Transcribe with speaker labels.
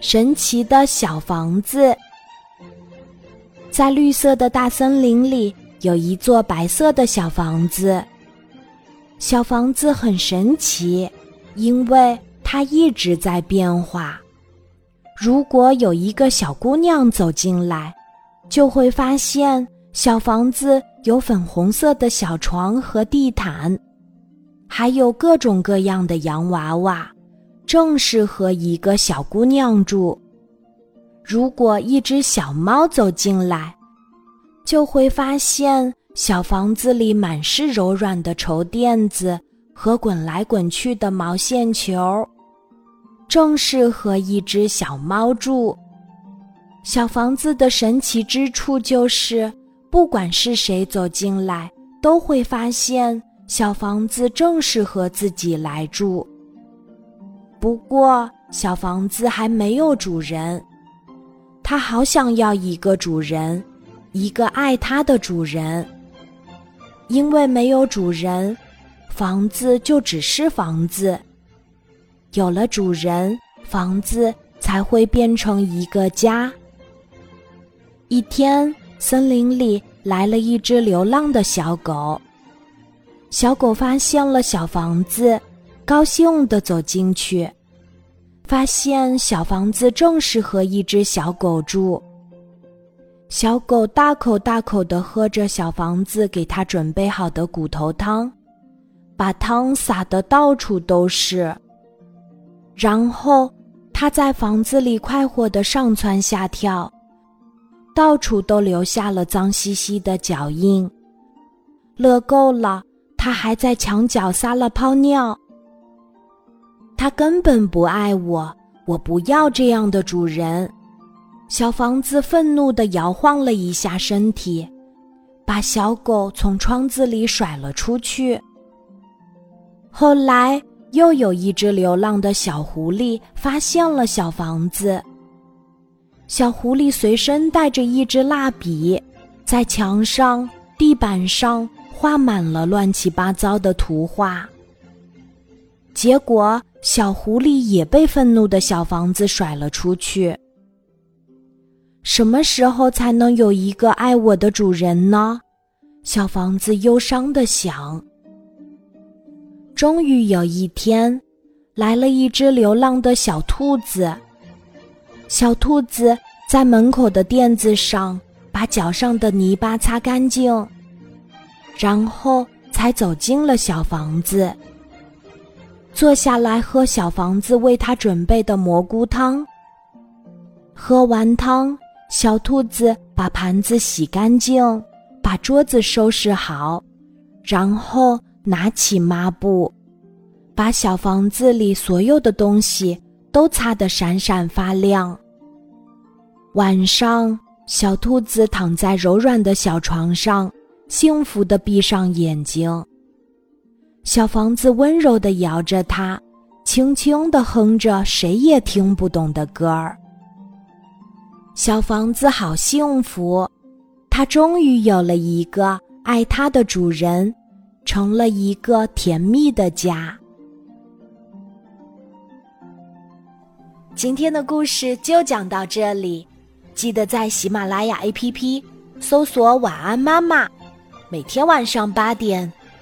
Speaker 1: 神奇的小房子。在绿色的大森林里，有一座白色的小房子。小房子很神奇，因为它一直在变化。如果有一个小姑娘走进来，就会发现小房子有粉红色的小床和地毯，还有各种各样的洋娃娃。正适合一个小姑娘住。如果一只小猫走进来，就会发现小房子里满是柔软的绸垫子和滚来滚去的毛线球，正适合一只小猫住。小房子的神奇之处就是，不管是谁走进来，都会发现小房子正适合自己来住。不过，小房子还没有主人，它好想要一个主人，一个爱它的主人。因为没有主人，房子就只是房子；有了主人，房子才会变成一个家。一天，森林里来了一只流浪的小狗，小狗发现了小房子。高兴地走进去，发现小房子正适合一只小狗住。小狗大口大口地喝着小房子给它准备好的骨头汤，把汤洒得到处都是。然后它在房子里快活地上蹿下跳，到处都留下了脏兮兮的脚印。乐够了，它还在墙角撒了泡尿。他根本不爱我，我不要这样的主人。小房子愤怒地摇晃了一下身体，把小狗从窗子里甩了出去。后来又有一只流浪的小狐狸发现了小房子。小狐狸随身带着一支蜡笔，在墙上、地板上画满了乱七八糟的图画。结果。小狐狸也被愤怒的小房子甩了出去。什么时候才能有一个爱我的主人呢？小房子忧伤的想。终于有一天，来了一只流浪的小兔子。小兔子在门口的垫子上把脚上的泥巴擦干净，然后才走进了小房子。坐下来喝小房子为他准备的蘑菇汤。喝完汤，小兔子把盘子洗干净，把桌子收拾好，然后拿起抹布，把小房子里所有的东西都擦得闪闪发亮。晚上，小兔子躺在柔软的小床上，幸福地闭上眼睛。小房子温柔地摇着它，轻轻地哼着谁也听不懂的歌儿。小房子好幸福，它终于有了一个爱它的主人，成了一个甜蜜的家。今天的故事就讲到这里，记得在喜马拉雅 APP 搜索“晚安妈妈”，每天晚上八点。